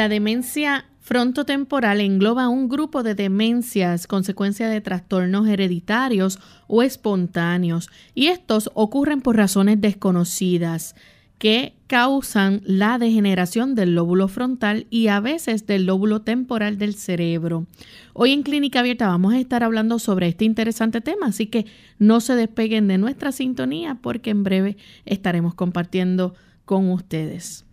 La demencia frontotemporal engloba un grupo de demencias consecuencia de trastornos hereditarios o espontáneos y estos ocurren por razones desconocidas que causan la degeneración del lóbulo frontal y a veces del lóbulo temporal del cerebro. Hoy en Clínica Abierta vamos a estar hablando sobre este interesante tema, así que no se despeguen de nuestra sintonía porque en breve estaremos compartiendo con ustedes.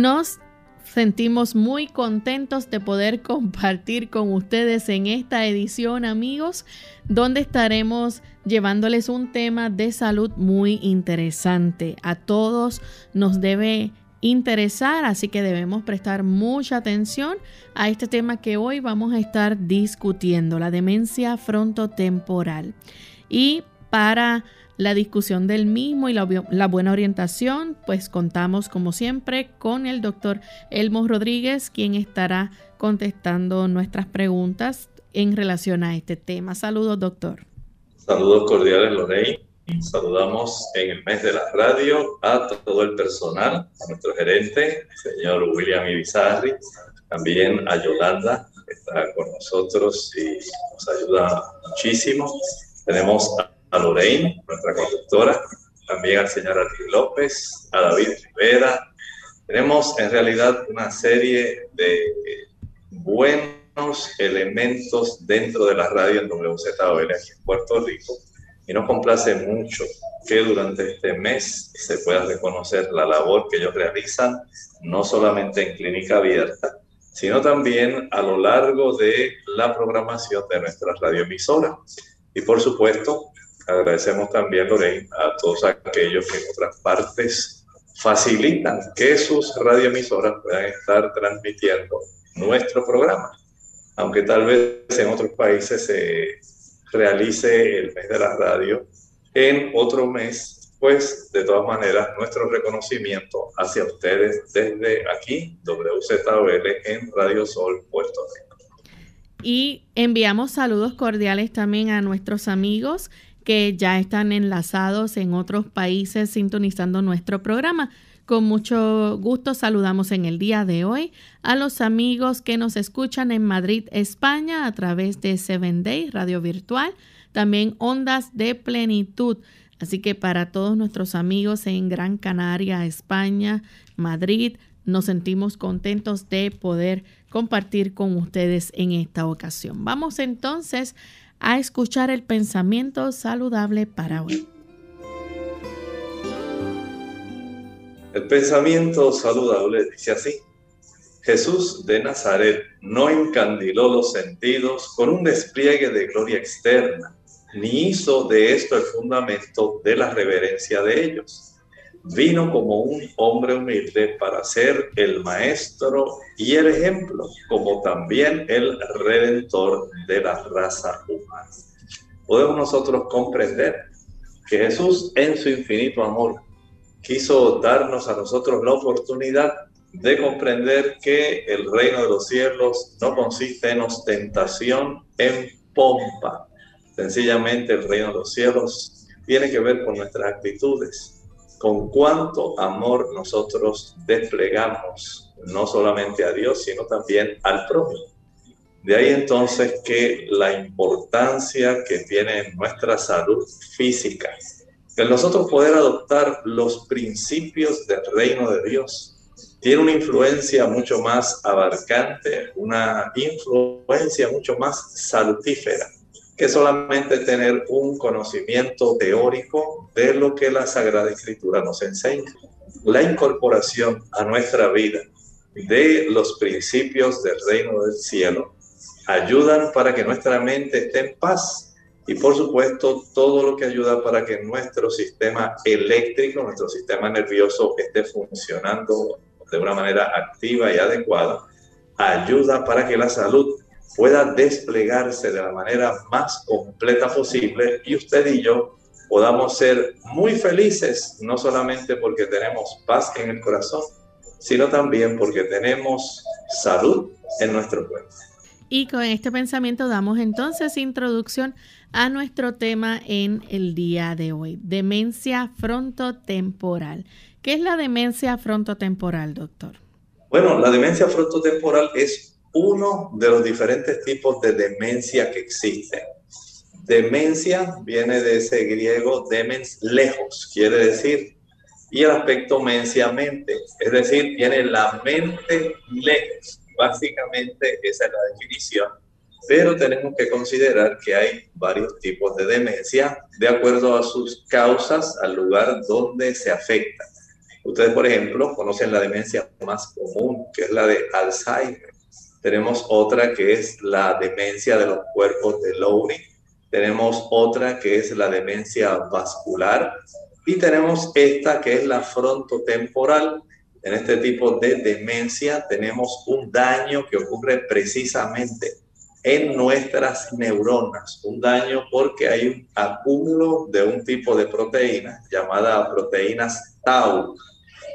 Nos sentimos muy contentos de poder compartir con ustedes en esta edición, amigos, donde estaremos llevándoles un tema de salud muy interesante. A todos nos debe interesar, así que debemos prestar mucha atención a este tema que hoy vamos a estar discutiendo, la demencia frontotemporal. Y para la discusión del mismo y la, buena orientación, pues contamos como siempre con el doctor Elmo Rodríguez, quien estará contestando nuestras preguntas en relación a este tema. Saludos, doctor. Saludos cordiales, Lorraine. Saludamos en el mes de la radio a todo el personal, a nuestro gerente, señor William Ibizarri, también a Yolanda, que está con nosotros y nos ayuda muchísimo. Tenemos a a Lorraine, nuestra conductora, también al señor Arti López, a David Rivera. Tenemos en realidad una serie de buenos elementos dentro de la radio en WZOL aquí en Puerto Rico y nos complace mucho que durante este mes se pueda reconocer la labor que ellos realizan, no solamente en clínica abierta, sino también a lo largo de la programación de nuestra radioemisora. Y por supuesto, Agradecemos también, Lorraine, a todos aquellos que en otras partes facilitan que sus radioemisoras puedan estar transmitiendo nuestro programa. Aunque tal vez en otros países se realice el mes de la radio en otro mes, pues de todas maneras nuestro reconocimiento hacia ustedes desde aquí, WZOL en Radio Sol, Puerto Rico. Y enviamos saludos cordiales también a nuestros amigos que ya están enlazados en otros países sintonizando nuestro programa. Con mucho gusto saludamos en el día de hoy a los amigos que nos escuchan en Madrid, España, a través de Seven Day Radio Virtual, también Ondas de Plenitud. Así que para todos nuestros amigos en Gran Canaria, España, Madrid, nos sentimos contentos de poder compartir con ustedes en esta ocasión. Vamos entonces a escuchar el pensamiento saludable para hoy. El pensamiento saludable dice así. Jesús de Nazaret no encandiló los sentidos con un despliegue de gloria externa, ni hizo de esto el fundamento de la reverencia de ellos vino como un hombre humilde para ser el maestro y el ejemplo, como también el redentor de la raza humana. Podemos nosotros comprender que Jesús en su infinito amor quiso darnos a nosotros la oportunidad de comprender que el reino de los cielos no consiste en ostentación, en pompa. Sencillamente el reino de los cielos tiene que ver con nuestras actitudes, con cuánto amor nosotros desplegamos, no solamente a Dios, sino también al prójimo. De ahí entonces que la importancia que tiene nuestra salud física, el nosotros poder adoptar los principios del reino de Dios, tiene una influencia mucho más abarcante, una influencia mucho más salutífera que solamente tener un conocimiento teórico de lo que la Sagrada Escritura nos enseña. La incorporación a nuestra vida de los principios del reino del cielo ayudan para que nuestra mente esté en paz y por supuesto todo lo que ayuda para que nuestro sistema eléctrico, nuestro sistema nervioso esté funcionando de una manera activa y adecuada, ayuda para que la salud pueda desplegarse de la manera más completa posible y usted y yo podamos ser muy felices, no solamente porque tenemos paz en el corazón, sino también porque tenemos salud en nuestro cuerpo. Y con este pensamiento damos entonces introducción a nuestro tema en el día de hoy, demencia frontotemporal. ¿Qué es la demencia frontotemporal, doctor? Bueno, la demencia frontotemporal es uno de los diferentes tipos de demencia que existen. Demencia viene de ese griego demens lejos, quiere decir, y el aspecto mencia mente, es decir, tiene la mente lejos. Básicamente esa es la definición. Pero tenemos que considerar que hay varios tipos de demencia de acuerdo a sus causas, al lugar donde se afecta. Ustedes, por ejemplo, conocen la demencia más común, que es la de Alzheimer tenemos otra que es la demencia de los cuerpos de Lowry. Tenemos otra que es la demencia vascular. Y tenemos esta que es la frontotemporal. En este tipo de demencia tenemos un daño que ocurre precisamente en nuestras neuronas. Un daño porque hay un acúmulo de un tipo de proteína llamada proteínas tau.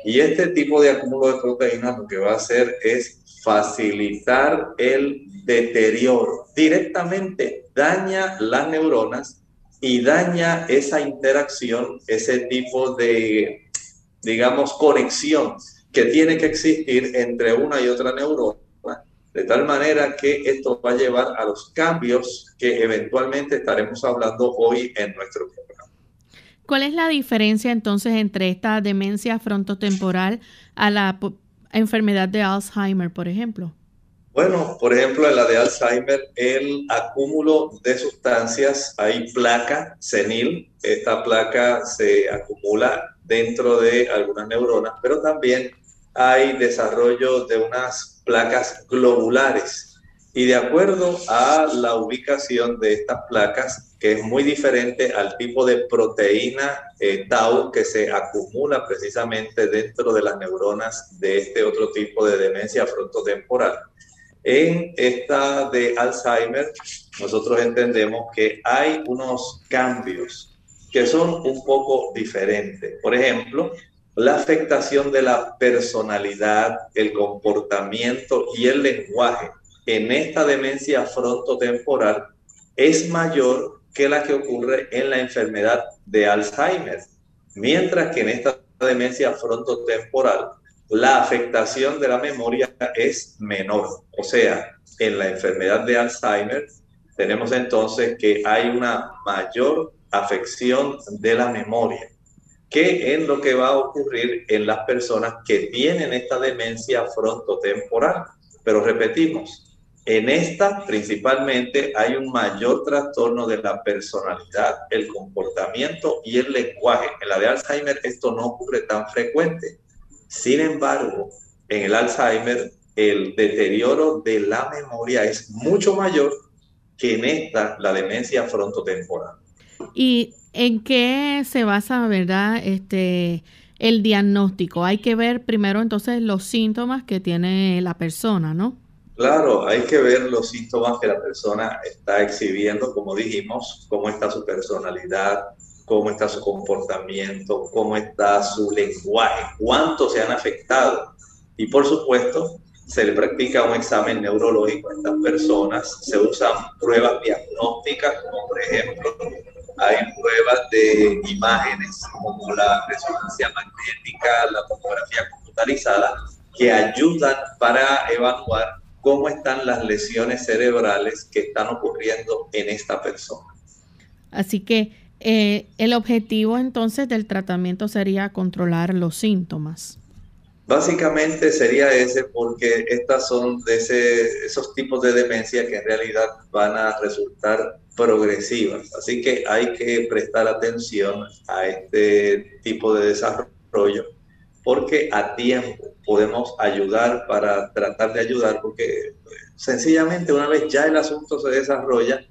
Y este tipo de acúmulo de proteínas lo que va a hacer es facilitar el deterioro. Directamente daña las neuronas y daña esa interacción, ese tipo de, digamos, conexión que tiene que existir entre una y otra neurona, de tal manera que esto va a llevar a los cambios que eventualmente estaremos hablando hoy en nuestro programa. ¿Cuál es la diferencia entonces entre esta demencia frontotemporal a la enfermedad de Alzheimer, por ejemplo? Bueno, por ejemplo, en la de Alzheimer, el acúmulo de sustancias, hay placa senil, esta placa se acumula dentro de algunas neuronas, pero también hay desarrollo de unas placas globulares. Y de acuerdo a la ubicación de estas placas, que es muy diferente al tipo de proteína eh, tau que se acumula precisamente dentro de las neuronas de este otro tipo de demencia frontotemporal. En esta de Alzheimer, nosotros entendemos que hay unos cambios que son un poco diferentes. Por ejemplo, la afectación de la personalidad, el comportamiento y el lenguaje en esta demencia frontotemporal es mayor que la que ocurre en la enfermedad de Alzheimer, mientras que en esta demencia frontotemporal la afectación de la memoria es menor. O sea, en la enfermedad de Alzheimer tenemos entonces que hay una mayor afección de la memoria que en lo que va a ocurrir en las personas que tienen esta demencia frontotemporal. Pero repetimos, en esta principalmente hay un mayor trastorno de la personalidad, el comportamiento y el lenguaje. En la de Alzheimer esto no ocurre tan frecuente. Sin embargo, en el Alzheimer el deterioro de la memoria es mucho mayor que en esta, la demencia frontotemporal. ¿Y en qué se basa, verdad, este, el diagnóstico? Hay que ver primero entonces los síntomas que tiene la persona, ¿no? Claro, hay que ver los síntomas que la persona está exhibiendo, como dijimos, cómo está su personalidad, cómo está su comportamiento, cómo está su lenguaje, cuánto se han afectado. Y por supuesto, se le practica un examen neurológico a estas personas, se usan pruebas diagnósticas, como por ejemplo, hay pruebas de imágenes como la resonancia magnética, la tomografía computarizada, que ayudan para evaluar cómo están las lesiones cerebrales que están ocurriendo en esta persona. Así que eh, el objetivo entonces del tratamiento sería controlar los síntomas. Básicamente sería ese porque estas son de ese, esos tipos de demencia que en realidad van a resultar progresivas. Así que hay que prestar atención a este tipo de desarrollo porque a tiempo podemos ayudar para tratar de ayudar, porque sencillamente una vez ya el asunto se desarrolla,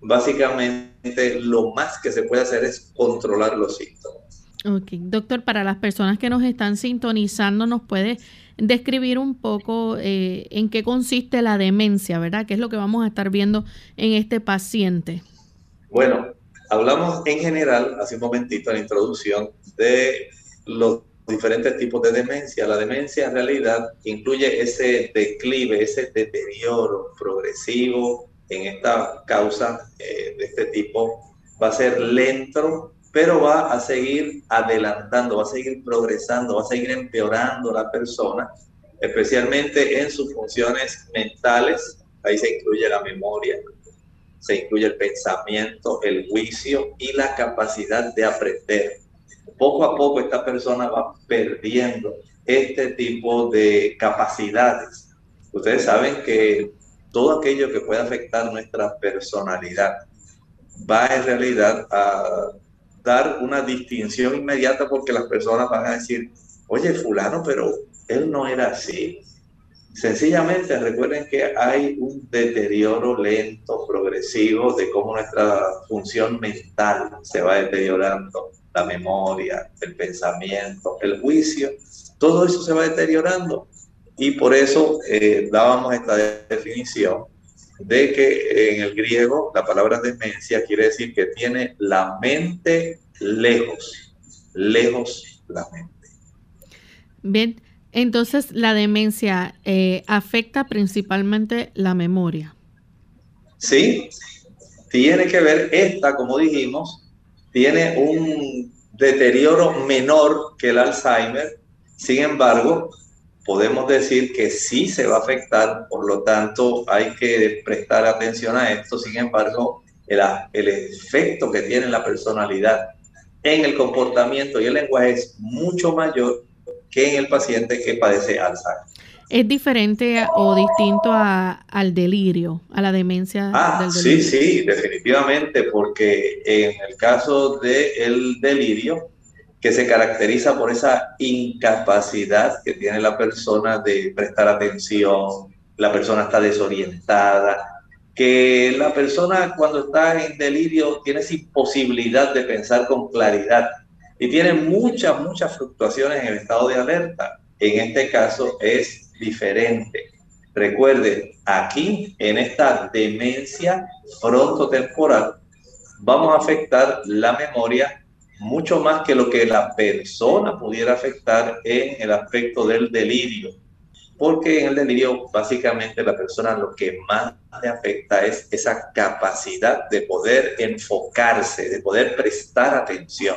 básicamente lo más que se puede hacer es controlar los síntomas. Ok, doctor, para las personas que nos están sintonizando, ¿nos puede describir un poco eh, en qué consiste la demencia, verdad? ¿Qué es lo que vamos a estar viendo en este paciente? Bueno, hablamos en general, hace un momentito en la introducción, de los diferentes tipos de demencia. La demencia en realidad incluye ese declive, ese deterioro progresivo en esta causa eh, de este tipo. Va a ser lento, pero va a seguir adelantando, va a seguir progresando, va a seguir empeorando la persona, especialmente en sus funciones mentales. Ahí se incluye la memoria, se incluye el pensamiento, el juicio y la capacidad de aprender. Poco a poco esta persona va perdiendo este tipo de capacidades. Ustedes saben que todo aquello que puede afectar nuestra personalidad va en realidad a dar una distinción inmediata porque las personas van a decir, oye, fulano, pero él no era así. Sencillamente recuerden que hay un deterioro lento, progresivo de cómo nuestra función mental se va deteriorando, la memoria, el pensamiento, el juicio, todo eso se va deteriorando. Y por eso eh, dábamos esta definición de que en el griego la palabra demencia quiere decir que tiene la mente lejos, lejos la mente. Bien, entonces la demencia eh, afecta principalmente la memoria. Sí, tiene que ver esta, como dijimos, tiene un deterioro menor que el Alzheimer, sin embargo, podemos decir que sí se va a afectar, por lo tanto hay que prestar atención a esto. Sin embargo, el, el efecto que tiene la personalidad en el comportamiento y el lenguaje es mucho mayor que en el paciente que padece Alzheimer. ¿Es diferente o distinto al delirio, a la demencia ah, del delirio? Sí, sí, definitivamente, porque en el caso del delirio, que se caracteriza por esa incapacidad que tiene la persona de prestar atención, la persona está desorientada, que la persona cuando está en delirio tiene esa imposibilidad de pensar con claridad y tiene muchas, muchas fluctuaciones en el estado de alerta. En este caso es diferente. Recuerde, aquí en esta demencia frontotemporal vamos a afectar la memoria mucho más que lo que la persona pudiera afectar en el aspecto del delirio. Porque en el delirio básicamente la persona lo que más le afecta es esa capacidad de poder enfocarse, de poder prestar atención.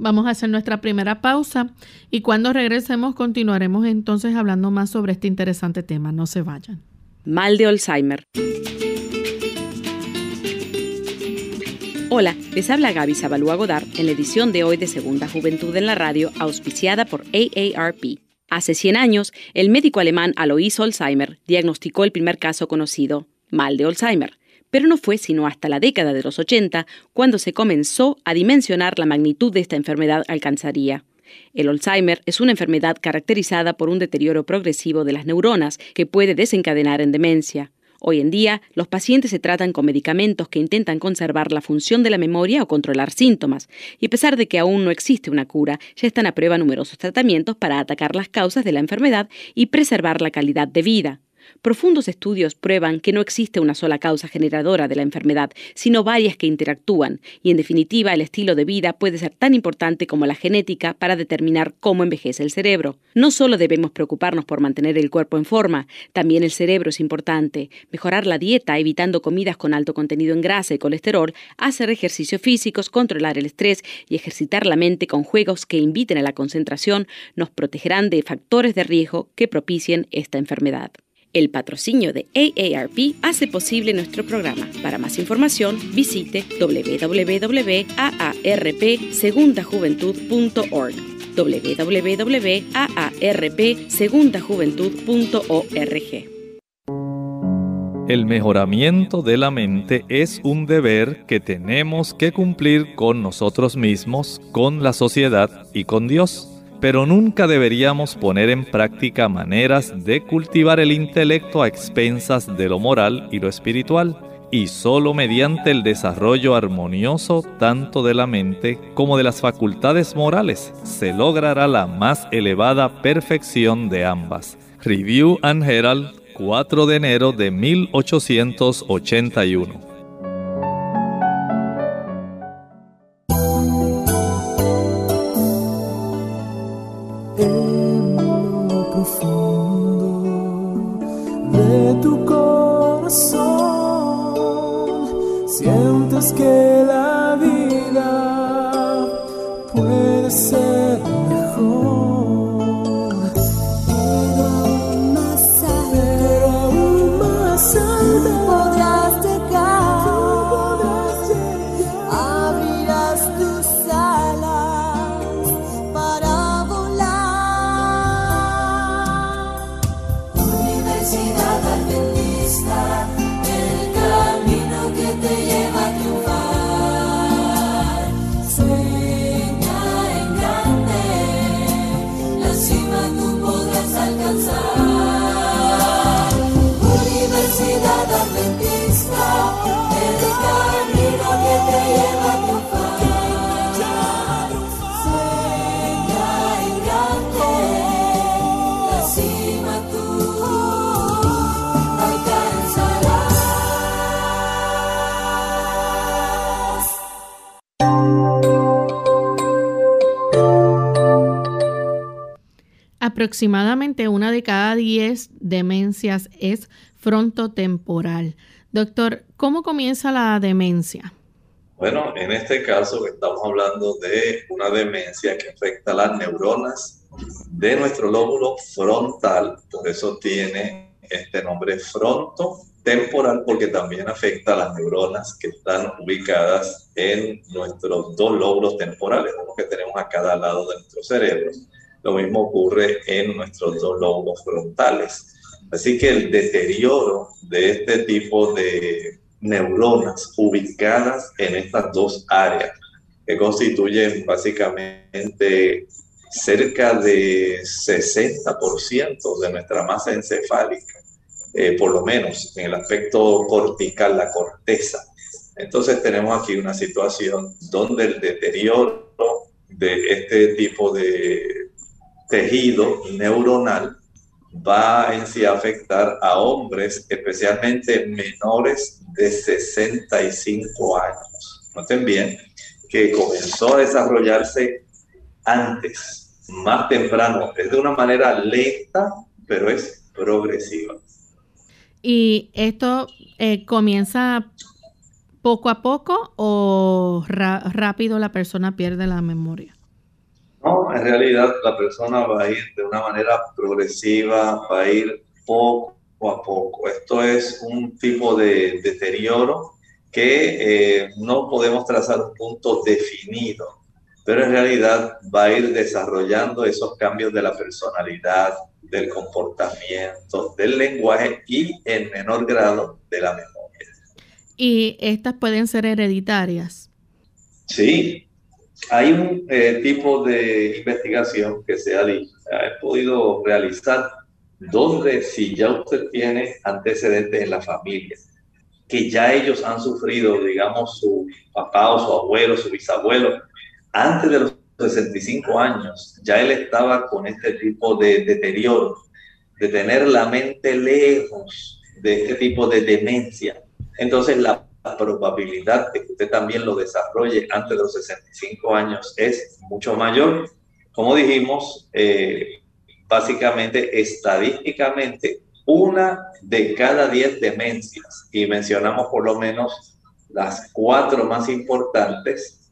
Vamos a hacer nuestra primera pausa y cuando regresemos continuaremos entonces hablando más sobre este interesante tema. No se vayan. Mal de Alzheimer. Hola, les habla Gaby Zabalúa Godard en la edición de hoy de Segunda Juventud en la Radio, auspiciada por AARP. Hace 100 años, el médico alemán Alois Alzheimer diagnosticó el primer caso conocido, mal de Alzheimer, pero no fue sino hasta la década de los 80 cuando se comenzó a dimensionar la magnitud de esta enfermedad alcanzaría. El Alzheimer es una enfermedad caracterizada por un deterioro progresivo de las neuronas que puede desencadenar en demencia. Hoy en día, los pacientes se tratan con medicamentos que intentan conservar la función de la memoria o controlar síntomas, y a pesar de que aún no existe una cura, ya están a prueba numerosos tratamientos para atacar las causas de la enfermedad y preservar la calidad de vida. Profundos estudios prueban que no existe una sola causa generadora de la enfermedad, sino varias que interactúan, y en definitiva el estilo de vida puede ser tan importante como la genética para determinar cómo envejece el cerebro. No solo debemos preocuparnos por mantener el cuerpo en forma, también el cerebro es importante. Mejorar la dieta evitando comidas con alto contenido en grasa y colesterol, hacer ejercicios físicos, controlar el estrés y ejercitar la mente con juegos que inviten a la concentración nos protegerán de factores de riesgo que propicien esta enfermedad. El patrocinio de AARP hace posible nuestro programa. Para más información, visite www.aarpsegundajuventud.org www.aarpsegundajuventud.org El mejoramiento de la mente es un deber que tenemos que cumplir con nosotros mismos, con la sociedad y con Dios. Pero nunca deberíamos poner en práctica maneras de cultivar el intelecto a expensas de lo moral y lo espiritual. Y solo mediante el desarrollo armonioso tanto de la mente como de las facultades morales se logrará la más elevada perfección de ambas. Review and Herald 4 de enero de 1881. en lo profundo de tu corazón. Sientes que Aproximadamente una de cada diez demencias es frontotemporal. Doctor, ¿cómo comienza la demencia? Bueno, en este caso estamos hablando de una demencia que afecta a las neuronas de nuestro lóbulo frontal, por eso tiene este nombre frontotemporal, porque también afecta a las neuronas que están ubicadas en nuestros dos lóbulos temporales, los que tenemos a cada lado de nuestro cerebro. Lo mismo ocurre en nuestros dos lobos frontales. Así que el deterioro de este tipo de neuronas ubicadas en estas dos áreas, que constituyen básicamente cerca de 60% de nuestra masa encefálica, eh, por lo menos en el aspecto cortical, la corteza. Entonces tenemos aquí una situación donde el deterioro de este tipo de tejido neuronal va en sí a afectar a hombres, especialmente menores de 65 años. Noten bien que comenzó a desarrollarse antes, más temprano, es de una manera lenta, pero es progresiva. ¿Y esto eh, comienza poco a poco o rápido la persona pierde la memoria? No, en realidad la persona va a ir de una manera progresiva, va a ir poco a poco. Esto es un tipo de deterioro que eh, no podemos trazar un punto definido, pero en realidad va a ir desarrollando esos cambios de la personalidad, del comportamiento, del lenguaje y en menor grado de la memoria. ¿Y estas pueden ser hereditarias? Sí, hay un eh, tipo de investigación que se ha, ha podido realizar donde si ya usted tiene antecedentes en la familia, que ya ellos han sufrido, digamos, su papá o su abuelo, su bisabuelo, antes de los 65 años, ya él estaba con este tipo de deterioro, de tener la mente lejos de este tipo de demencia. Entonces la probabilidad de que usted también lo desarrolle antes de los 65 años es mucho mayor. Como dijimos, eh, básicamente, estadísticamente, una de cada diez demencias, y mencionamos por lo menos las cuatro más importantes,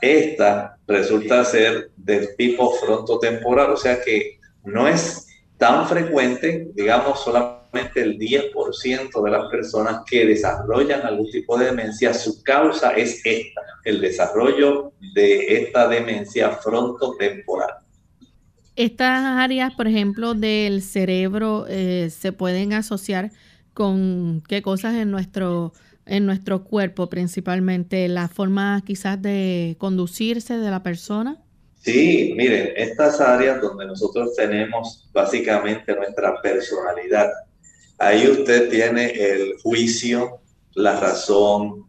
esta resulta ser del tipo frontotemporal, o sea que no es tan frecuente, digamos, solamente el 10% de las personas que desarrollan algún tipo de demencia, su causa es esta, el desarrollo de esta demencia frontotemporal. Estas áreas, por ejemplo, del cerebro eh, se pueden asociar con qué cosas en nuestro en nuestro cuerpo principalmente, la forma quizás de conducirse de la persona? Sí, miren, estas áreas donde nosotros tenemos básicamente nuestra personalidad, ahí usted tiene el juicio, la razón,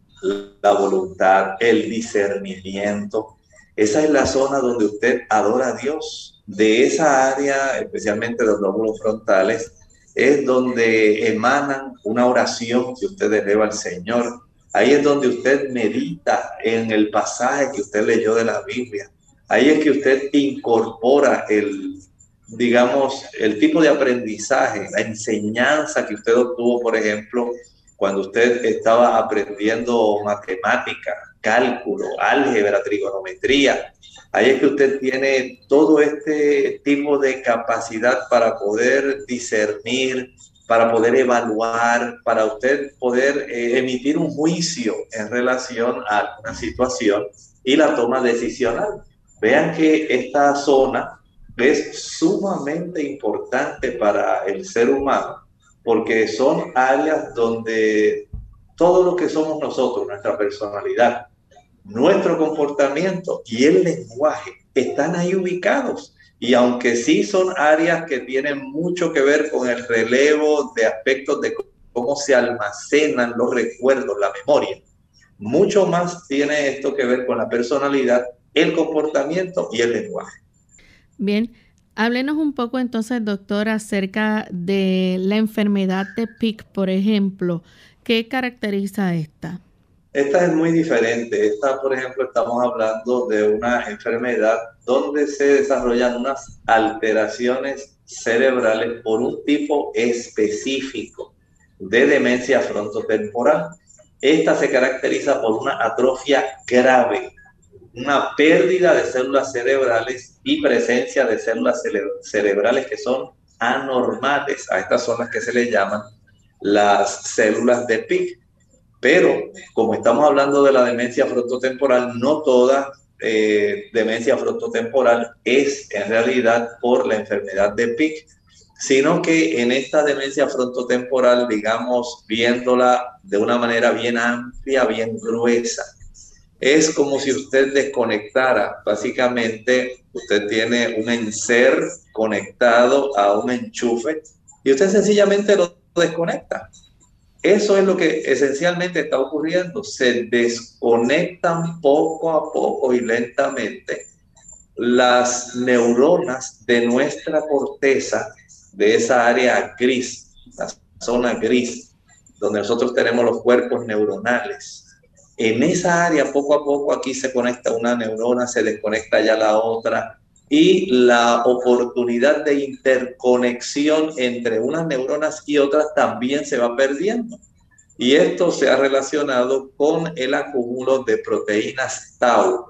la voluntad, el discernimiento. Esa es la zona donde usted adora a Dios. De esa área, especialmente los lóbulos frontales, es donde emanan una oración que usted eleva al Señor. Ahí es donde usted medita en el pasaje que usted leyó de la Biblia. Ahí es que usted incorpora el, digamos, el tipo de aprendizaje, la enseñanza que usted obtuvo, por ejemplo, cuando usted estaba aprendiendo matemática, cálculo, álgebra, trigonometría. Ahí es que usted tiene todo este tipo de capacidad para poder discernir, para poder evaluar, para usted poder eh, emitir un juicio en relación a una situación y la toma decisional. Vean que esta zona es sumamente importante para el ser humano porque son áreas donde todo lo que somos nosotros, nuestra personalidad, nuestro comportamiento y el lenguaje están ahí ubicados. Y aunque sí son áreas que tienen mucho que ver con el relevo de aspectos de cómo se almacenan los recuerdos, la memoria, mucho más tiene esto que ver con la personalidad, el comportamiento y el lenguaje. Bien, háblenos un poco entonces, doctor, acerca de la enfermedad de PIC, por ejemplo. ¿Qué caracteriza esta? Esta es muy diferente. Esta, por ejemplo, estamos hablando de una enfermedad donde se desarrollan unas alteraciones cerebrales por un tipo específico de demencia frontotemporal. Esta se caracteriza por una atrofia grave, una pérdida de células cerebrales y presencia de células cerebrales que son anormales. A estas son las que se le llaman las células de PIC. Pero como estamos hablando de la demencia frontotemporal, no toda eh, demencia frontotemporal es en realidad por la enfermedad de PIC, sino que en esta demencia frontotemporal, digamos, viéndola de una manera bien amplia, bien gruesa, es como si usted desconectara. Básicamente, usted tiene un enser conectado a un enchufe y usted sencillamente lo desconecta. Eso es lo que esencialmente está ocurriendo. Se desconectan poco a poco y lentamente las neuronas de nuestra corteza, de esa área gris, la zona gris, donde nosotros tenemos los cuerpos neuronales. En esa área, poco a poco, aquí se conecta una neurona, se desconecta ya la otra, y la oportunidad de interconexión entre unas neuronas y otras también se va perdiendo. Y esto se ha relacionado con el acúmulo de proteínas tau,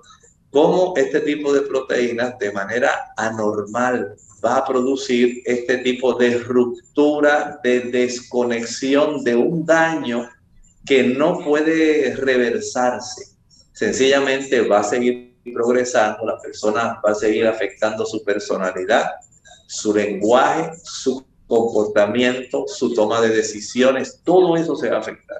cómo este tipo de proteínas de manera anormal va a producir este tipo de ruptura, de desconexión de un daño que no puede reversarse. Sencillamente va a seguir progresando, la persona va a seguir afectando su personalidad, su lenguaje, su comportamiento, su toma de decisiones, todo eso se va a afectar.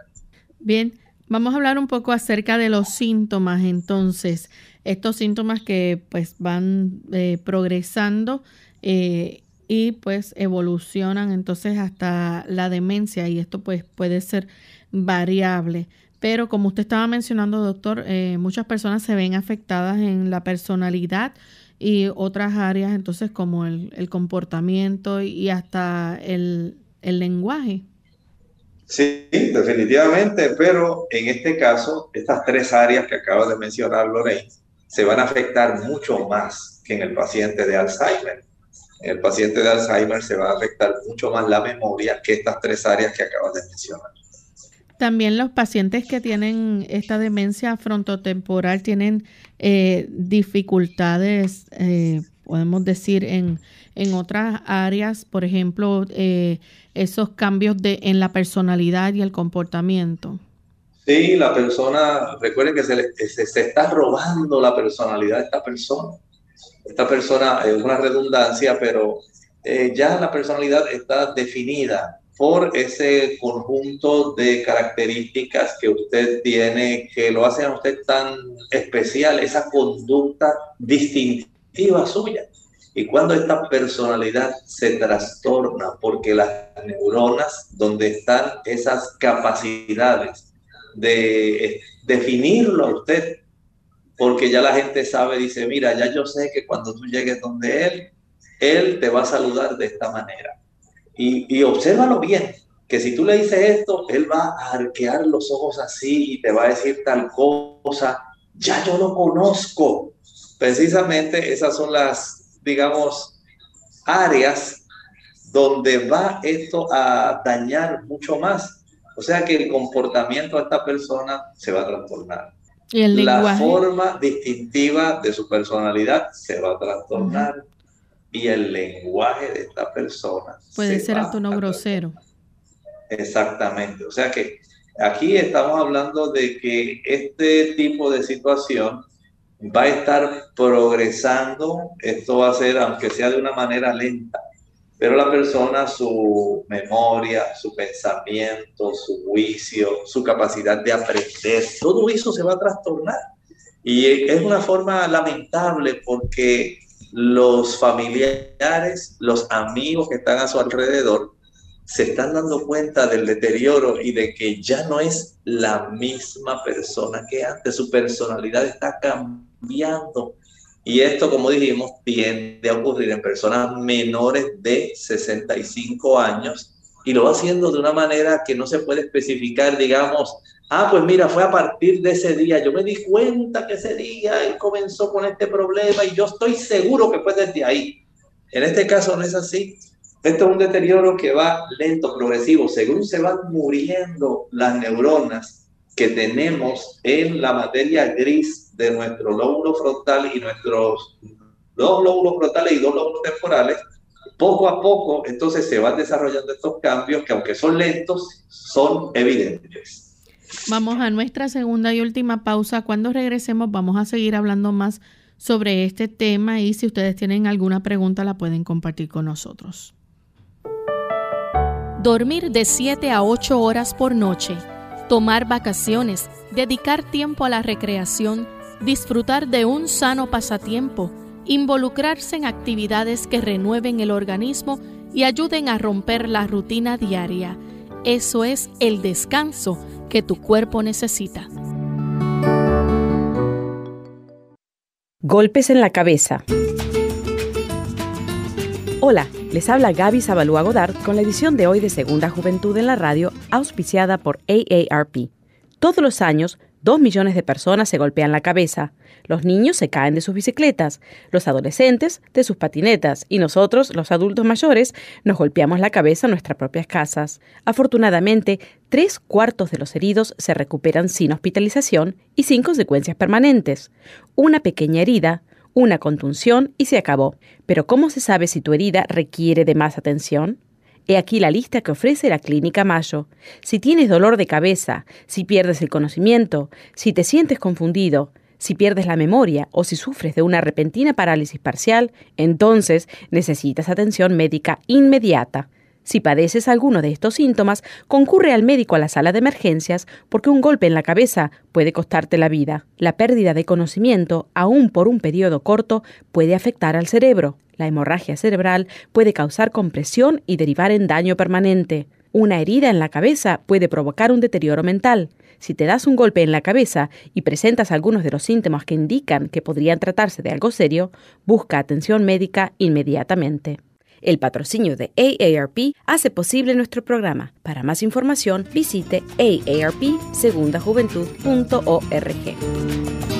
Bien, vamos a hablar un poco acerca de los síntomas entonces, estos síntomas que pues van eh, progresando eh, y pues evolucionan entonces hasta la demencia y esto pues puede ser variable. Pero como usted estaba mencionando, doctor, eh, muchas personas se ven afectadas en la personalidad y otras áreas, entonces como el, comportamiento y hasta el, lenguaje. Sí, definitivamente, pero en este caso, estas tres áreas que acaba de mencionar Lorraine se van a afectar mucho más que en el paciente de Alzheimer. En el paciente de Alzheimer se va a afectar mucho más la memoria que estas tres áreas que acabas de mencionar. También los pacientes que tienen esta demencia frontotemporal tienen eh, dificultades, eh, podemos decir, en, en, otras áreas, por ejemplo, eh, esos cambios de, en la personalidad y el comportamiento. Sí, la persona, recuerden que se, se, se está robando la personalidad de esta persona. Esta persona es una redundancia, pero ya la personalidad está definida por ese conjunto de características que usted tiene, que lo hacen a usted tan especial, esa conducta distintiva suya. Y cuando esta personalidad se trastorna, porque las neuronas, donde están esas capacidades de definirlo a usted, porque ya la gente sabe, dice, mira, ya yo sé que cuando tú llegues donde él, él te va a saludar de esta manera y, y obsérvalo bien, que si tú le dices esto, él va a arquear los ojos así y te va a decir tal cosa. Ya yo lo conozco. Precisamente esas son las, digamos, áreas donde va esto a dañar mucho más. O sea que el comportamiento de esta persona se va a trastornar. ¿Y el la forma distintiva de su personalidad se va a trastornar y el lenguaje de esta persona. Puede ser hasta uno grosero. Exactamente. O sea que aquí estamos hablando de que este tipo de situación va a estar progresando. Esto va a ser, aunque sea de una manera lenta, pero la persona, su memoria, su pensamiento, su juicio, su capacidad de aprender, todo eso se va a trastornar. Y es una forma lamentable porque los familiares, los amigos que están a su alrededor, se están dando cuenta del deterioro y de que ya no es la misma persona que antes, su personalidad está cambiando. Y esto, como dijimos, tiende a ocurrir en personas menores de 65 años y lo va haciendo de una manera que no se puede especificar, digamos, Ah, pues mira, fue a partir de ese día. Yo me di cuenta que ese día él comenzó con este problema y yo estoy seguro que fue desde ahí. En este caso no es así. Esto es un deterioro que va lento, progresivo. Según se van muriendo las neuronas que tenemos en la materia gris de nuestro lóbulo frontal y nuestros dos lóbulos frontales y dos lóbulos temporales, poco a poco entonces se van desarrollando estos cambios que aunque son lentos, son evidentes. Vamos a nuestra segunda y última pausa. Cuando regresemos vamos a seguir hablando más sobre este tema y si ustedes tienen alguna pregunta la pueden compartir con nosotros. Dormir de 7 a 8 horas por noche, tomar vacaciones, dedicar tiempo a la recreación, disfrutar de un sano pasatiempo, involucrarse en actividades que renueven el organismo y ayuden a romper la rutina diaria. Eso es el descanso que tu cuerpo necesita. Golpes en la cabeza. Hola, les habla Gaby Zabalúa Godard con la edición de hoy de Segunda Juventud en la Radio, auspiciada por AARP. Todos los años, Dos millones de personas se golpean la cabeza. Los niños se caen de sus bicicletas, los adolescentes de sus patinetas y nosotros, los adultos mayores, nos golpeamos la cabeza en nuestras propias casas. Afortunadamente, tres cuartos de los heridos se recuperan sin hospitalización y sin consecuencias permanentes. Una pequeña herida, una contunción y se acabó. Pero ¿cómo se sabe si tu herida requiere de más atención? He aquí la lista que ofrece la Clínica Mayo. Si tienes dolor de cabeza, si pierdes el conocimiento, si te sientes confundido, si pierdes la memoria o si sufres de una repentina parálisis parcial, entonces necesitas atención médica inmediata. Si padeces alguno de estos síntomas, concurre al médico a la sala de emergencias porque un golpe en la cabeza puede costarte la vida. La pérdida de conocimiento, aún por un periodo corto, puede afectar al cerebro. La hemorragia cerebral puede causar compresión y derivar en daño permanente. Una herida en la cabeza puede provocar un deterioro mental. Si te das un golpe en la cabeza y presentas algunos de los síntomas que indican que podrían tratarse de algo serio, busca atención médica inmediatamente. El patrocinio de AARP hace posible nuestro programa. Para más información, visite aarpsegundajuventud.org.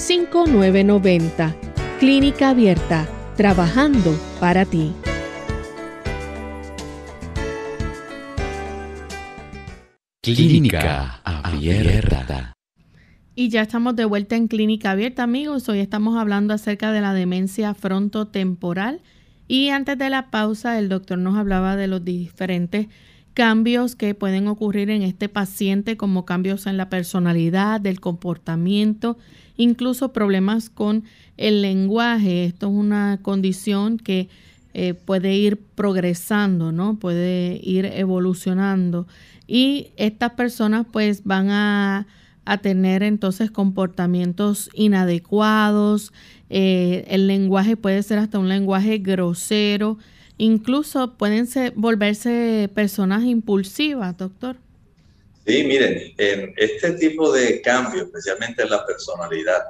5990. Clínica Abierta, trabajando para ti. Clínica Abierta. Y ya estamos de vuelta en Clínica Abierta, amigos. Hoy estamos hablando acerca de la demencia frontotemporal. Y antes de la pausa, el doctor nos hablaba de los diferentes cambios que pueden ocurrir en este paciente, como cambios en la personalidad, del comportamiento, incluso problemas con el lenguaje. Esto es una condición que eh, puede ir progresando, ¿no? Puede ir evolucionando. Y estas personas pues van a a tener entonces comportamientos inadecuados, eh, el lenguaje puede ser hasta un lenguaje grosero, incluso pueden volverse personas impulsivas, doctor. Sí, miren, en este tipo de cambios, especialmente en la personalidad,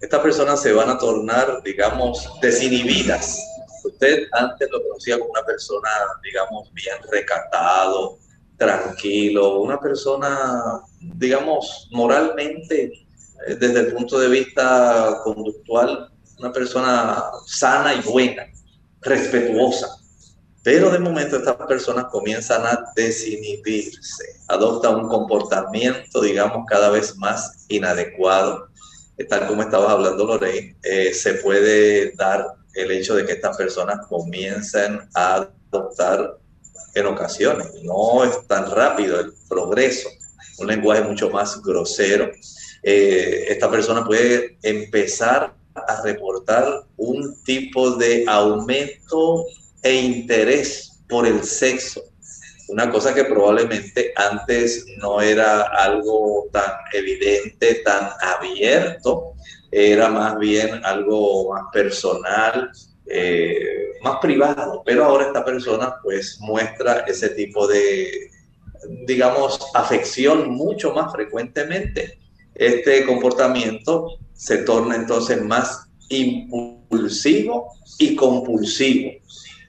estas personas se van a tornar, digamos, desinhibidas. Usted antes lo conocía como una persona, digamos, bien recatado, tranquilo, una persona, digamos, moralmente, eh, desde el punto de vista conductual, una persona sana y buena, respetuosa. Pero de momento estas personas comienzan a desinhibirse, adoptan un comportamiento, digamos, cada vez más inadecuado. Tal como estabas hablando, Lorraine, eh, se puede dar el hecho de que estas personas comiencen a adoptar en ocasiones. No es tan rápido el progreso, un lenguaje mucho más grosero. Eh, esta persona puede empezar a reportar un tipo de aumento e interés por el sexo. Una cosa que probablemente antes no era algo tan evidente, tan abierto, era más bien algo más personal, eh, más privado, pero ahora esta persona pues muestra ese tipo de, digamos, afección mucho más frecuentemente. Este comportamiento se torna entonces más impulsivo y compulsivo.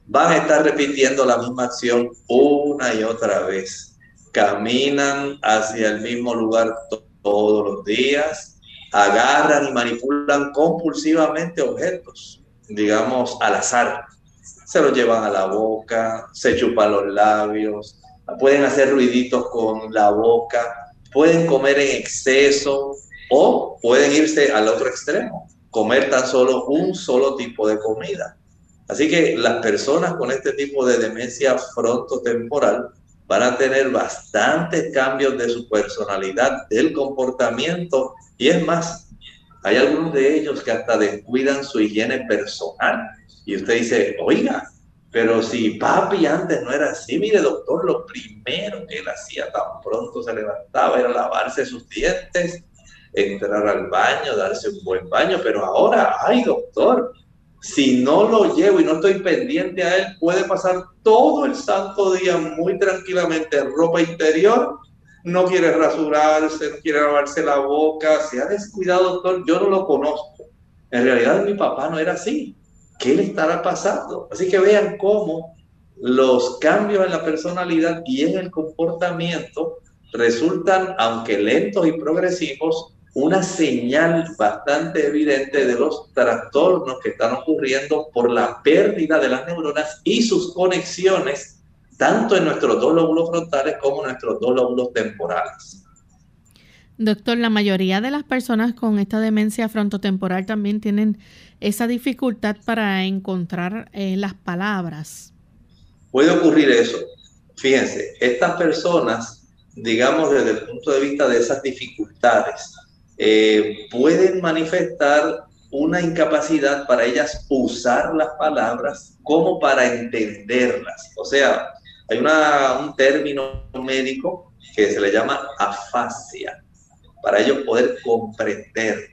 Van a estar repitiendo la misma acción una y otra vez. Caminan hacia el mismo lugar todos los días, agarran y manipulan compulsivamente objetos digamos, al azar. Se lo llevan a la boca, se chupan los labios, pueden hacer ruiditos con la boca, pueden comer en exceso o pueden irse al otro extremo, comer tan solo un solo tipo de comida. Así que las personas con este tipo de demencia frontotemporal van a tener bastantes cambios de su personalidad, del comportamiento y es más, hay algunos de ellos que hasta descuidan su higiene personal. Y usted dice, oiga, pero si papi antes no era así, mire doctor, lo primero que él hacía tan pronto se levantaba era lavarse sus dientes, entrar al baño, darse un buen baño, pero ahora, ay doctor, si no lo llevo y no estoy pendiente a él, puede pasar todo el santo día muy tranquilamente en ropa interior no quiere rasurarse, no quiere lavarse la boca, se ha descuidado, doctor, yo no lo conozco. En realidad mi papá no era así. ¿Qué le estará pasando? Así que vean cómo los cambios en la personalidad y en el comportamiento resultan, aunque lentos y progresivos, una señal bastante evidente de los trastornos que están ocurriendo por la pérdida de las neuronas y sus conexiones tanto en nuestros dos lóbulos frontales como en nuestros dos lóbulos temporales. Doctor, la mayoría de las personas con esta demencia frontotemporal también tienen esa dificultad para encontrar eh, las palabras. Puede ocurrir eso. Fíjense, estas personas, digamos desde el punto de vista de esas dificultades, eh, pueden manifestar una incapacidad para ellas usar las palabras como para entenderlas. O sea, hay un término médico que se le llama afasia, para ellos poder comprender.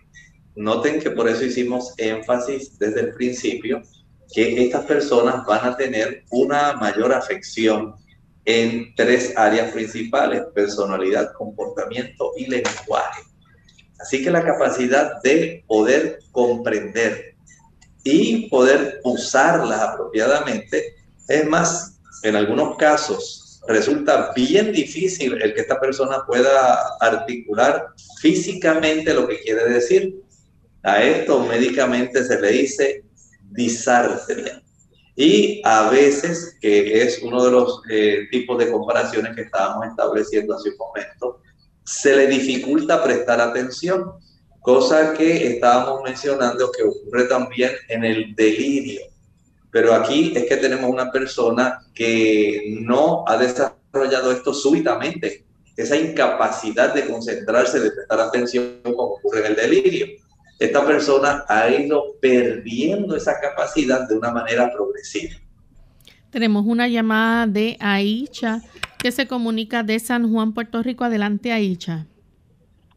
Noten que por eso hicimos énfasis desde el principio que estas personas van a tener una mayor afección en tres áreas principales, personalidad, comportamiento y lenguaje. Así que la capacidad de poder comprender y poder usarlas apropiadamente es más en algunos casos resulta bien difícil el que esta persona pueda articular físicamente lo que quiere decir. A esto médicamente se le dice disartria. Y a veces, que es uno de los eh, tipos de comparaciones que estábamos estableciendo hace un momento, se le dificulta prestar atención, cosa que estábamos mencionando que ocurre también en el delirio. Pero aquí es que tenemos una persona que no ha desarrollado esto súbitamente, esa incapacidad de concentrarse, de prestar atención como ocurre en el delirio esta persona ha ido perdiendo esa capacidad de una manera progresiva. Tenemos una llamada de Aicha que se comunica de San Juan, Puerto Rico. Adelante, Aicha.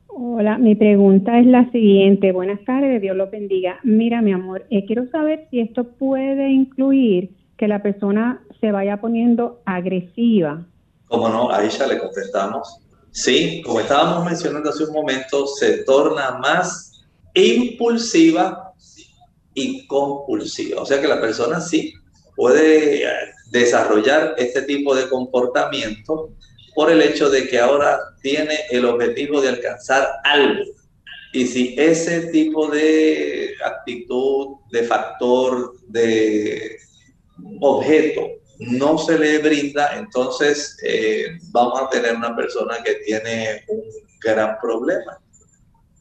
Hola, mi pregunta es la siguiente. Buenas tardes, Dios lo bendiga. Mira, mi amor, eh, quiero saber si esto puede incluir que la persona se vaya poniendo agresiva. Como no, Aisha le contestamos. Sí, como estábamos mencionando hace un momento, se torna más impulsiva y compulsiva. O sea que la persona sí puede eh, desarrollar este tipo de comportamiento por el hecho de que ahora tiene el objetivo de alcanzar algo. Y si ese tipo de actitud, de factor, de objeto no se le brinda, entonces eh, vamos a tener una persona que tiene un gran problema.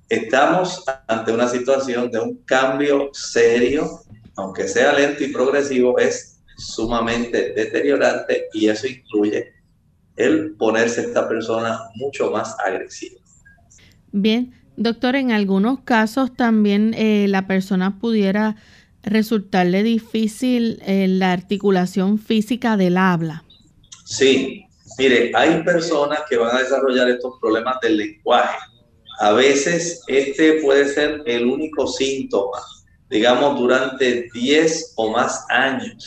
Estamos ante una situación de un cambio serio, aunque sea lento y progresivo, es sumamente deteriorante y eso incluye el ponerse esta persona mucho más agresiva. Bien, doctor, en algunos casos también eh, la persona pudiera resultarle difícil eh, la articulación física del habla. Sí, mire, hay personas que van a desarrollar estos problemas del lenguaje a veces este puede ser el único síntoma, digamos, durante 10 o más años,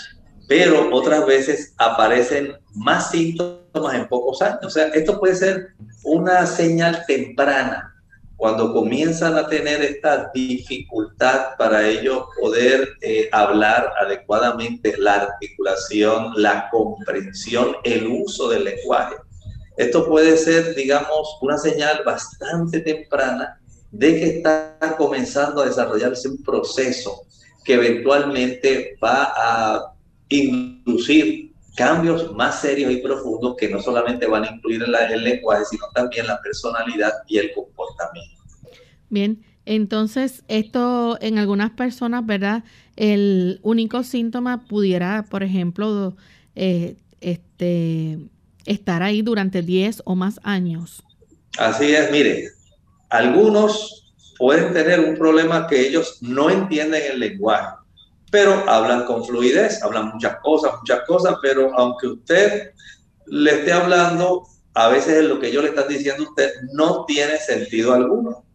pero otras veces aparecen más síntomas en pocos años. O sea, esto puede ser una señal temprana cuando comienzan a tener esta dificultad para ellos poder eh, hablar adecuadamente, la articulación, la comprensión, el uso del lenguaje. Esto puede ser, digamos, una señal bastante temprana de que está comenzando a desarrollarse un proceso que eventualmente va a inducir cambios más serios y profundos que no solamente van a incluir el, el lenguaje, sino también la personalidad y el comportamiento. Bien, entonces esto en algunas personas, ¿verdad? El único síntoma pudiera, por ejemplo, eh, este estar ahí durante 10 o más años. Así es, mire, algunos pueden tener un problema que ellos no entienden el lenguaje, pero hablan con fluidez, hablan muchas cosas, muchas cosas, pero aunque usted le esté hablando, a veces lo que ellos le están diciendo a usted no tiene sentido alguno.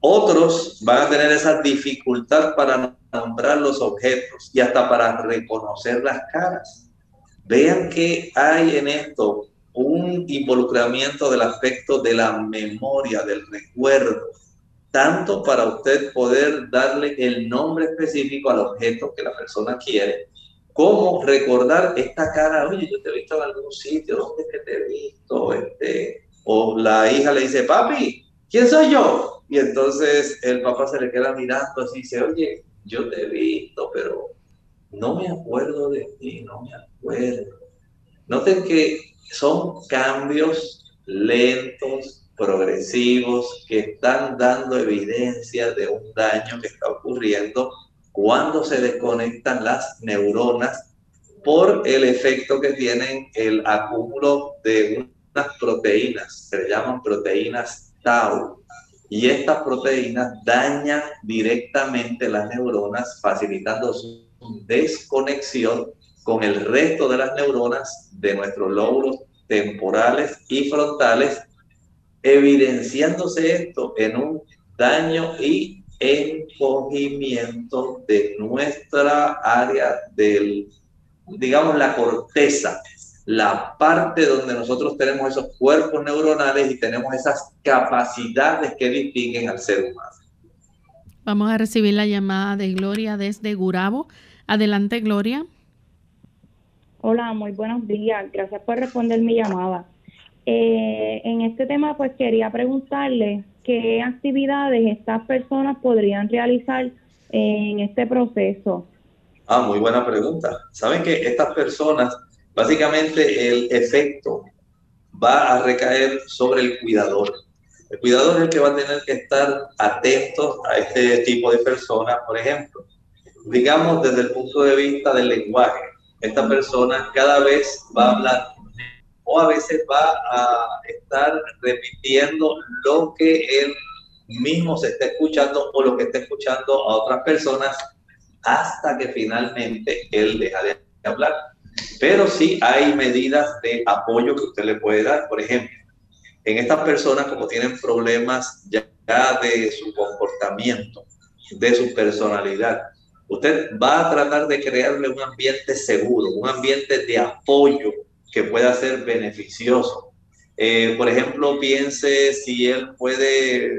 Otros van a tener esa dificultad para nombrar los objetos y hasta para reconocer las caras. Vean que hay en esto un involucramiento del aspecto de la memoria, del recuerdo, tanto para usted poder darle el nombre específico al objeto que la persona quiere, como recordar esta cara, oye, yo te he visto en algún sitio, ¿dónde es que te he visto? Este, o la hija le dice, papi, ¿quién soy yo? Y entonces el papá se le queda mirando así y dice, oye, yo te he visto, pero no me acuerdo de ti, no me acuerdo. Noten que son cambios lentos, progresivos, que están dando evidencia de un daño que está ocurriendo cuando se desconectan las neuronas por el efecto que tienen el acúmulo de unas proteínas, se llaman proteínas tau. Y estas proteínas dañan directamente las neuronas, facilitando su desconexión con el resto de las neuronas de nuestros lóbulos temporales y frontales, evidenciándose esto en un daño y encogimiento de nuestra área del, digamos, la corteza, la parte donde nosotros tenemos esos cuerpos neuronales y tenemos esas capacidades que distinguen al ser humano. Vamos a recibir la llamada de Gloria desde Gurabo. Adelante, Gloria. Hola, muy buenos días. Gracias por responder mi llamada. Eh, en este tema, pues quería preguntarle qué actividades estas personas podrían realizar en este proceso. Ah, muy buena pregunta. Saben que estas personas, básicamente el efecto va a recaer sobre el cuidador. El cuidador es el que va a tener que estar atento a este tipo de personas, por ejemplo. Digamos desde el punto de vista del lenguaje, esta persona cada vez va a hablar o a veces va a estar repitiendo lo que él mismo se está escuchando o lo que está escuchando a otras personas hasta que finalmente él deja de hablar. Pero sí hay medidas de apoyo que usted le puede dar. Por ejemplo, en estas personas como tienen problemas ya de su comportamiento, de su personalidad, usted va a tratar de crearle un ambiente seguro, un ambiente de apoyo que pueda ser beneficioso. Eh, por ejemplo, piense si él puede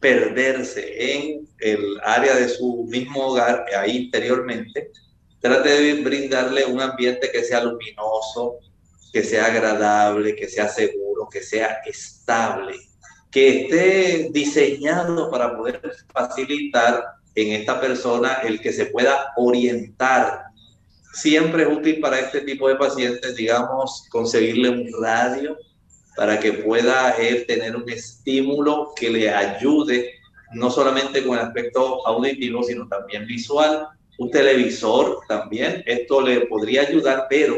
perderse en el área de su mismo hogar, ahí interiormente, trate de brindarle un ambiente que sea luminoso, que sea agradable, que sea seguro, que sea estable, que esté diseñado para poder facilitar en esta persona el que se pueda orientar. Siempre es útil para este tipo de pacientes, digamos, conseguirle un radio para que pueda él tener un estímulo que le ayude no solamente con el aspecto auditivo, sino también visual. Un televisor también, esto le podría ayudar, pero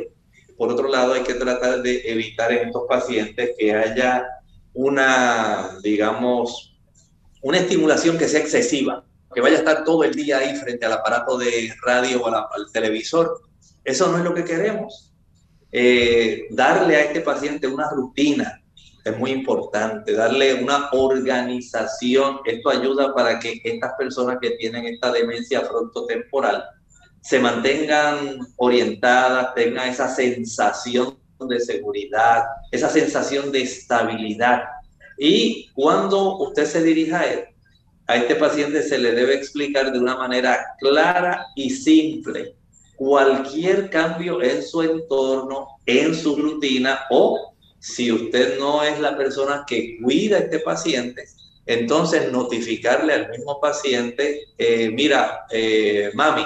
por otro lado hay que tratar de evitar en estos pacientes que haya una, digamos, una estimulación que sea excesiva, que vaya a estar todo el día ahí frente al aparato de radio o al, televisor. Eso no es lo que queremos. Eh, darle a este paciente una rutina es muy importante, darle una organización. Esto ayuda para que estas personas que tienen esta demencia frontotemporal se mantengan orientadas, tengan esa sensación de seguridad, esa sensación de estabilidad. Y cuando usted se dirija a él, a este paciente se le debe explicar de una manera clara y simple cualquier cambio en su entorno, en su rutina o si usted no es la persona que cuida a este paciente, entonces notificarle al mismo paciente, eh, mira, eh, mami,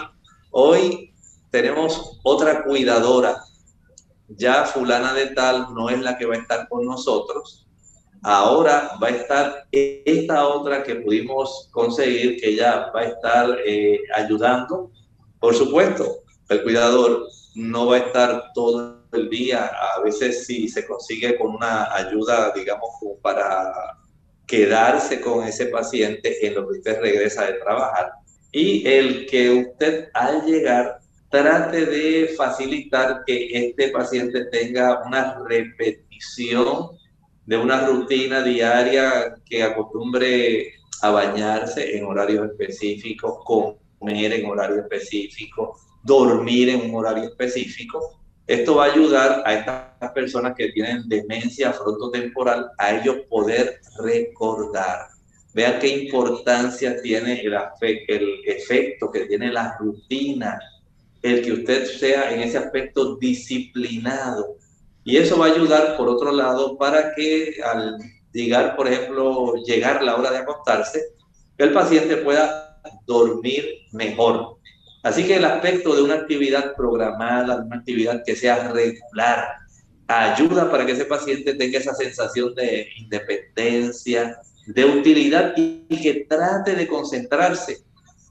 hoy tenemos otra cuidadora, ya fulana de tal no es la que va a estar con nosotros, ahora va a estar esta otra que pudimos conseguir, que ya va a estar eh, ayudando. Por supuesto, el cuidador no va a estar todo el día, a veces si se consigue con una ayuda, digamos, para quedarse con ese paciente en lo que usted regresa de trabajar. Y el que usted al llegar trate de facilitar que este paciente tenga una repetición de una rutina diaria que acostumbre a bañarse en horarios específicos, comer en horario específico, dormir en un horario específico. Esto va a ayudar a estas personas que tienen demencia frontotemporal a ellos poder recordar. Vean qué importancia tiene el, el efecto que tiene la rutina, el que usted sea en ese aspecto disciplinado. Y eso va a ayudar, por otro lado, para que al llegar, por ejemplo, llegar la hora de acostarse, el paciente pueda dormir mejor. Así que el aspecto de una actividad programada, una actividad que sea regular, ayuda para que ese paciente tenga esa sensación de independencia, de utilidad y que trate de concentrarse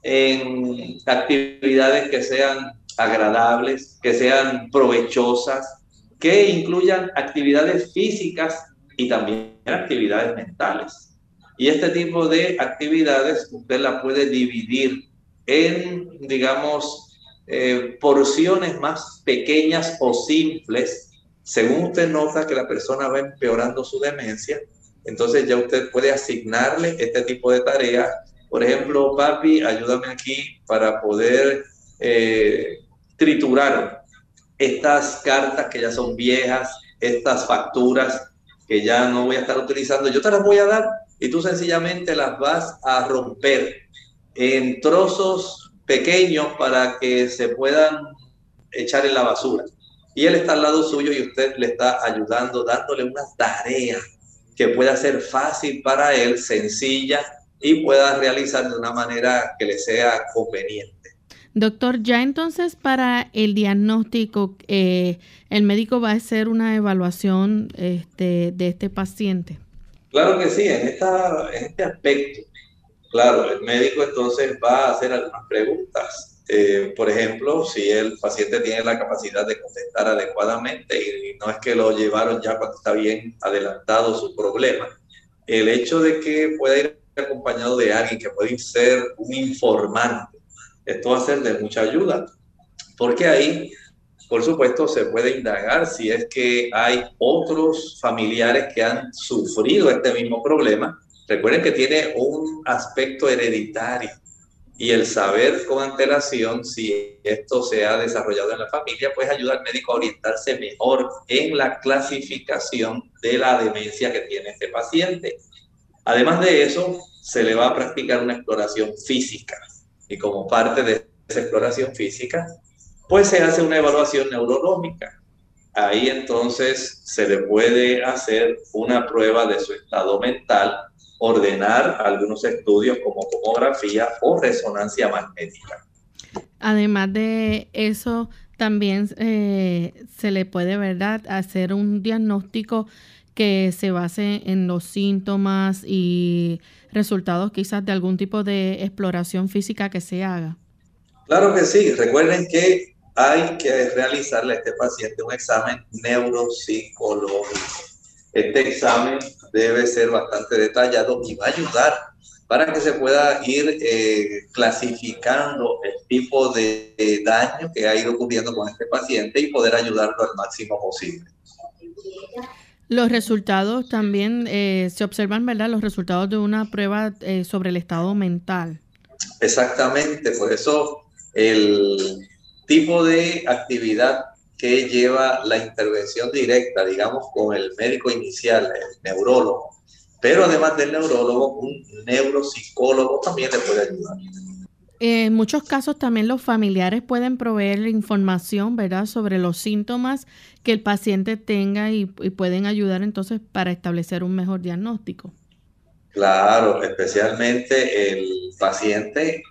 en actividades que sean agradables, que sean provechosas, que incluyan actividades físicas y también actividades mentales. Y este tipo de actividades usted la puede dividir en, digamos, eh, porciones más pequeñas o simples, según usted nota que la persona va empeorando su demencia, entonces ya usted puede asignarle este tipo de tareas. Por ejemplo, papi, ayúdame aquí para poder eh, triturar estas cartas que ya son viejas, estas facturas que ya no voy a estar utilizando, yo te las voy a dar y tú sencillamente las vas a romper en trozos pequeños para que se puedan echar en la basura. Y él está al lado suyo y usted le está ayudando, dándole una tarea que pueda ser fácil para él, sencilla y pueda realizar de una manera que le sea conveniente. Doctor, ya entonces para el diagnóstico, eh, el médico va a hacer una evaluación este, de este paciente. Claro que sí, en, este aspecto, claro, el médico entonces va a hacer algunas preguntas. Eh, por ejemplo, si el paciente tiene la capacidad de contestar adecuadamente y no es que lo llevaron ya cuando está bien adelantado su problema, el hecho de que pueda ir acompañado de alguien que puede ser un informante esto va a ser de mucha ayuda, porque ahí, por supuesto, se puede indagar si es que hay otros familiares que han sufrido este mismo problema. Recuerden que tiene un aspecto hereditario y el saber con antelación si esto se ha desarrollado en la familia, pues ayuda al médico a orientarse mejor en la clasificación de la demencia que tiene este paciente. Además de eso, se le va a practicar una exploración física y como parte de esa exploración física, pues se hace una evaluación neurológica. Ahí entonces se le puede hacer una prueba de su estado mental, ordenar algunos estudios como tomografía o resonancia magnética. Además de eso, también eh, se le puede, ¿verdad?, hacer un diagnóstico que se base en los síntomas y resultados quizás de algún tipo de exploración física que se haga? Claro que sí. Recuerden que hay que realizarle a este paciente un examen neuropsicológico. Este examen debe ser bastante detallado y va a ayudar para que se pueda ir eh, clasificando el tipo de daño que ha ido ocurriendo con este paciente y poder ayudarlo al máximo posible. Los resultados también eh, se observan, ¿verdad? Los resultados de una prueba eh, sobre el estado mental. Exactamente, por eso el tipo de actividad que lleva la intervención directa, digamos, con el médico inicial, el neurólogo, pero además del neurólogo, un neuropsicólogo también le puede ayudar. En muchos casos también los familiares pueden proveer información, ¿verdad?, sobre los síntomas que el paciente tenga y, pueden ayudar entonces para establecer un mejor diagnóstico. Claro, especialmente el paciente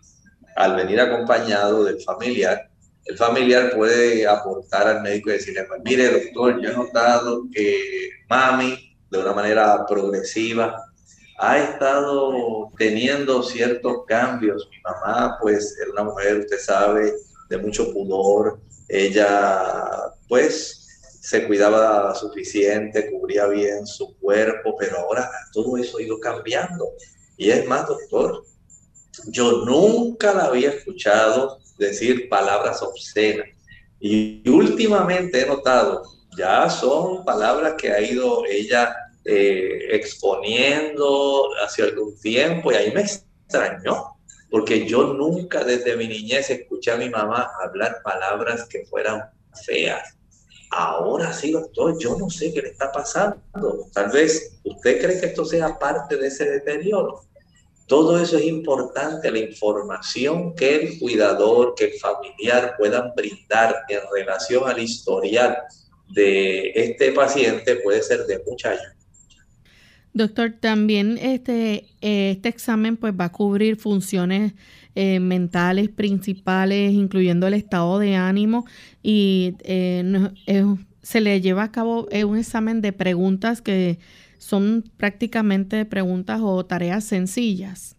al venir acompañado del familiar, el familiar puede aportar al médico y decirle, pues mire doctor, yo he notado que mami de una manera progresiva ha estado teniendo ciertos cambios. Mi mamá, pues, era una mujer, usted sabe, de mucho pudor. Ella, pues, se cuidaba suficiente, cubría bien su cuerpo, pero ahora todo eso ha ido cambiando. Y es más, doctor, yo nunca la había escuchado decir palabras obscenas. Y últimamente he notado, ya son palabras que ha ido ella eh, exponiendo hace algún tiempo y ahí me extrañó, porque yo nunca desde mi niñez escuché a mi mamá hablar palabras que fueran feas. Ahora sí, doctor, yo no sé qué le está pasando. Tal vez usted cree que esto sea parte de ese deterioro. Todo eso es importante, la información que el cuidador, que el familiar puedan brindar en relación al historial de este paciente puede ser de mucha ayuda. Doctor, también este, este examen pues va a cubrir funciones eh, mentales principales, incluyendo el estado de ánimo y eh, se le lleva a cabo un examen de preguntas que son prácticamente preguntas o tareas sencillas.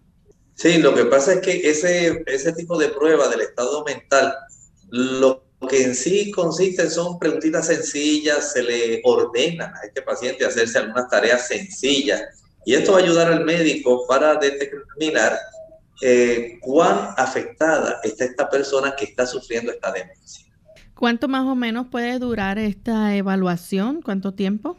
Sí, lo que pasa es que ese, ese tipo de prueba del estado mental lo que en sí consiste son preguntitas sencillas, se le ordena a este paciente hacerse algunas tareas sencillas y esto va a ayudar al médico para determinar eh, cuán afectada está esta persona que está sufriendo esta demencia. ¿Cuánto más o menos puede durar esta evaluación? ¿Cuánto tiempo?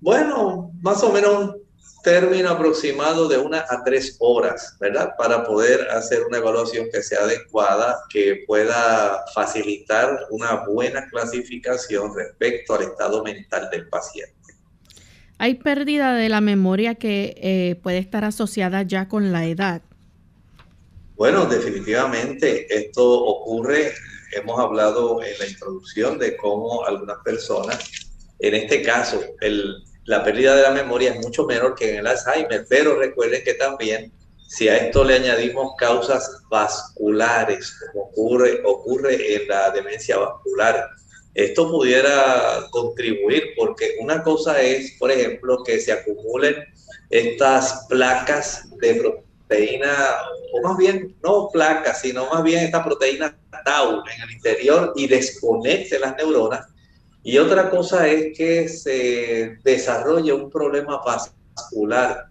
Bueno, más o menos término aproximado de una a tres horas, ¿verdad? Para poder hacer una evaluación que sea adecuada, que pueda facilitar una buena clasificación respecto al estado mental del paciente. ¿Hay pérdida de la memoria que eh, puede estar asociada ya con la edad? Bueno, definitivamente esto ocurre. Hemos hablado en la introducción de cómo algunas personas, en este caso, el la pérdida de la memoria es mucho menor que en el Alzheimer, pero recuerden que también Si a esto le añadimos causas vasculares, como ocurre, ocurre en la demencia vascular, esto pudiera contribuir porque una cosa es, por ejemplo, que se acumulen estas placas de proteína, o más bien no placas, sino más bien esta proteína tau en el interior y desconecte las neuronas. Y otra cosa es que se desarrolle un problema vascular.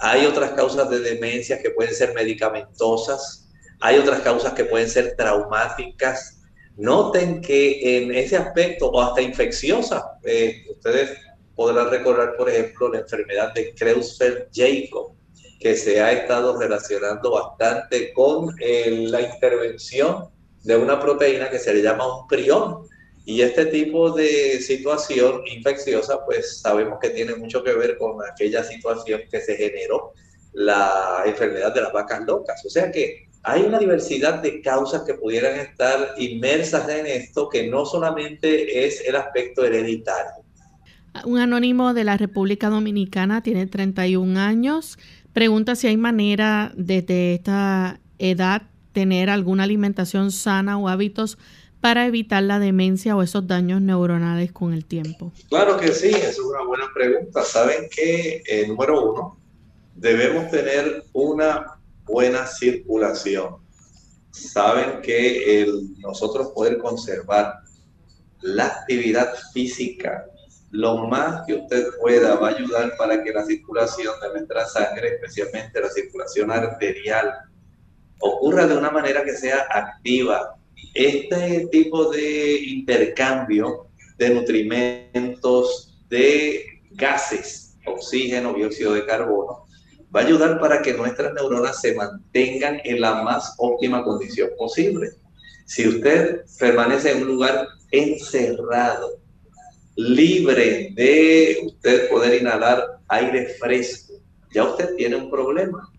Hay otras causas de demencia que pueden ser medicamentosas, hay otras causas que pueden ser traumáticas, Noten que en ese aspecto, o hasta infecciosa, eh, ustedes podrán recordar, por ejemplo, la enfermedad de Creutzfeldt-Jacob, que se ha estado relacionando bastante con eh, la intervención de una proteína que se le llama un prión. Y este tipo de situación infecciosa, pues sabemos que tiene mucho que ver con aquella situación que se generó la enfermedad de las vacas locas. O sea que hay una diversidad de causas que pudieran estar inmersas en esto, que no solamente es el aspecto hereditario. Un anónimo de la República Dominicana tiene 31 años. Pregunta si hay manera desde esta edad tener alguna alimentación sana o hábitos para evitar la demencia o esos daños neuronales con el tiempo. Claro que sí, es una buena pregunta. Saben que, eh, número uno, debemos tener una buena circulación. Saben que nosotros poder conservar la actividad física lo más que usted pueda va a ayudar para que la circulación de nuestra sangre, especialmente la circulación arterial, ocurra de una manera que sea activa. Este tipo de intercambio de nutrimentos, de gases, oxígeno, dióxido de carbono, va a ayudar para que nuestras neuronas se mantengan en la más óptima condición posible. Si usted permanece en un lugar encerrado, libre de usted poder inhalar aire fresco, ya usted tiene un problema.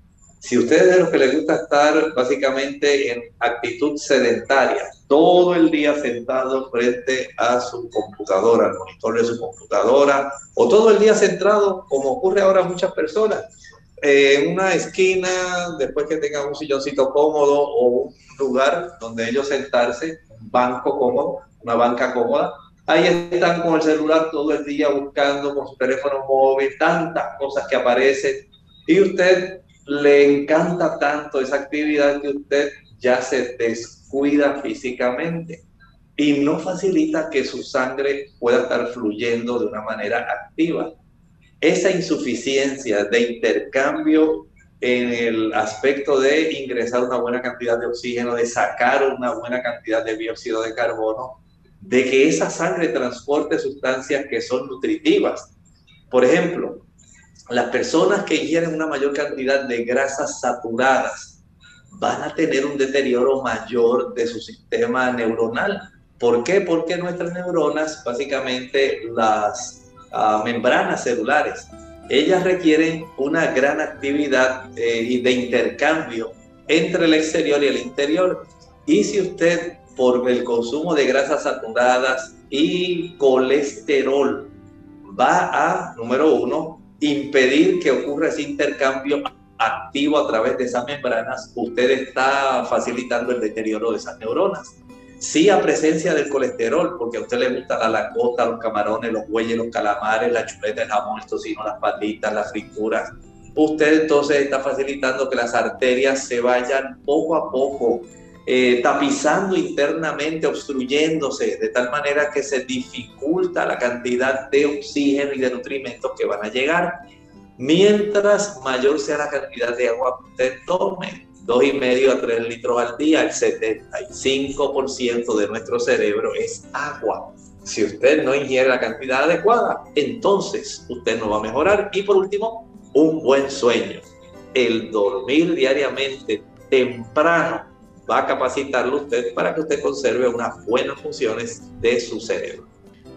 Si usted es de los que le gusta estar básicamente en actitud sedentaria, todo el día sentado frente a su computadora, al monitor de su computadora, o todo el día centrado, como ocurre ahora a muchas personas, en una esquina, después que tengan un silloncito cómodo o un lugar donde ellos sentarse, un banco cómodo, una banca cómoda, ahí están con el celular todo el día buscando con su teléfono móvil, tantas cosas que aparecen, y usted le encanta tanto esa actividad que usted ya se descuida físicamente y no facilita que su sangre pueda estar fluyendo de una manera activa esa insuficiencia de intercambio en el aspecto de ingresar una buena cantidad de oxígeno, de sacar una buena cantidad de dióxido de carbono, de que esa sangre transporte sustancias que son nutritivas. Por ejemplo, las personas que ingieren una mayor cantidad de grasas saturadas van a tener un deterioro mayor de su sistema neuronal. ¿Por qué? Porque nuestras neuronas, básicamente las membranas celulares. Ellas requieren una gran actividad eh, de intercambio entre el exterior y el interior. Y si usted, por el consumo de grasas saturadas y colesterol, va a, número uno, impedir que ocurra ese intercambio activo a través de esas membranas, usted está facilitando el deterioro de esas neuronas sí a presencia del colesterol, porque a usted le gusta la langosta, los camarones, los bueyes, los calamares, la chuleta, el jamón, el tocino, las patitas, las frituras. Usted entonces está facilitando que las arterias se vayan poco a poco eh, tapizando internamente, obstruyéndose, de tal manera que se dificulta la cantidad de oxígeno y de nutrimentos que van a llegar. Mientras mayor sea la cantidad de agua que usted tome, dos y medio a 3 litros al día, el 75% de nuestro cerebro es agua. Si usted no ingiere la cantidad adecuada, entonces usted no va a mejorar. Y por último, un buen sueño. El dormir diariamente temprano va a capacitarlo usted para que usted conserve unas buenas funciones de su cerebro.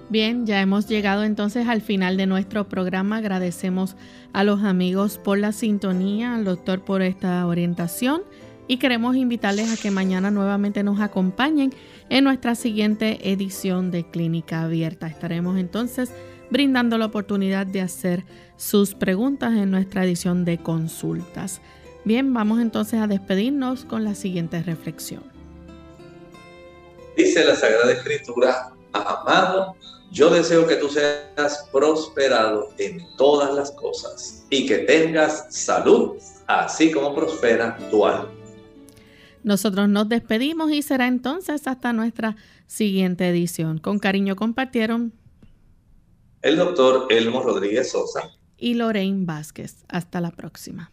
Bien, ya hemos llegado entonces al final de nuestro programa. Agradecemos a los amigos por la sintonía, al doctor por esta orientación y queremos invitarles a que mañana nuevamente nos acompañen en nuestra siguiente edición de Clínica Abierta. Estaremos entonces brindando la oportunidad de hacer sus preguntas en nuestra edición de consultas. Bien, vamos entonces a despedirnos con la siguiente reflexión. Dice la Sagrada Escritura, amado, yo deseo que tú seas prosperado en todas las cosas y que tengas salud, así como prospera tu alma. Nosotros nos despedimos y será entonces hasta nuestra siguiente edición. Con cariño compartieron el doctor Elmo Rodríguez Sosa y Lorraine Vázquez. Hasta la próxima.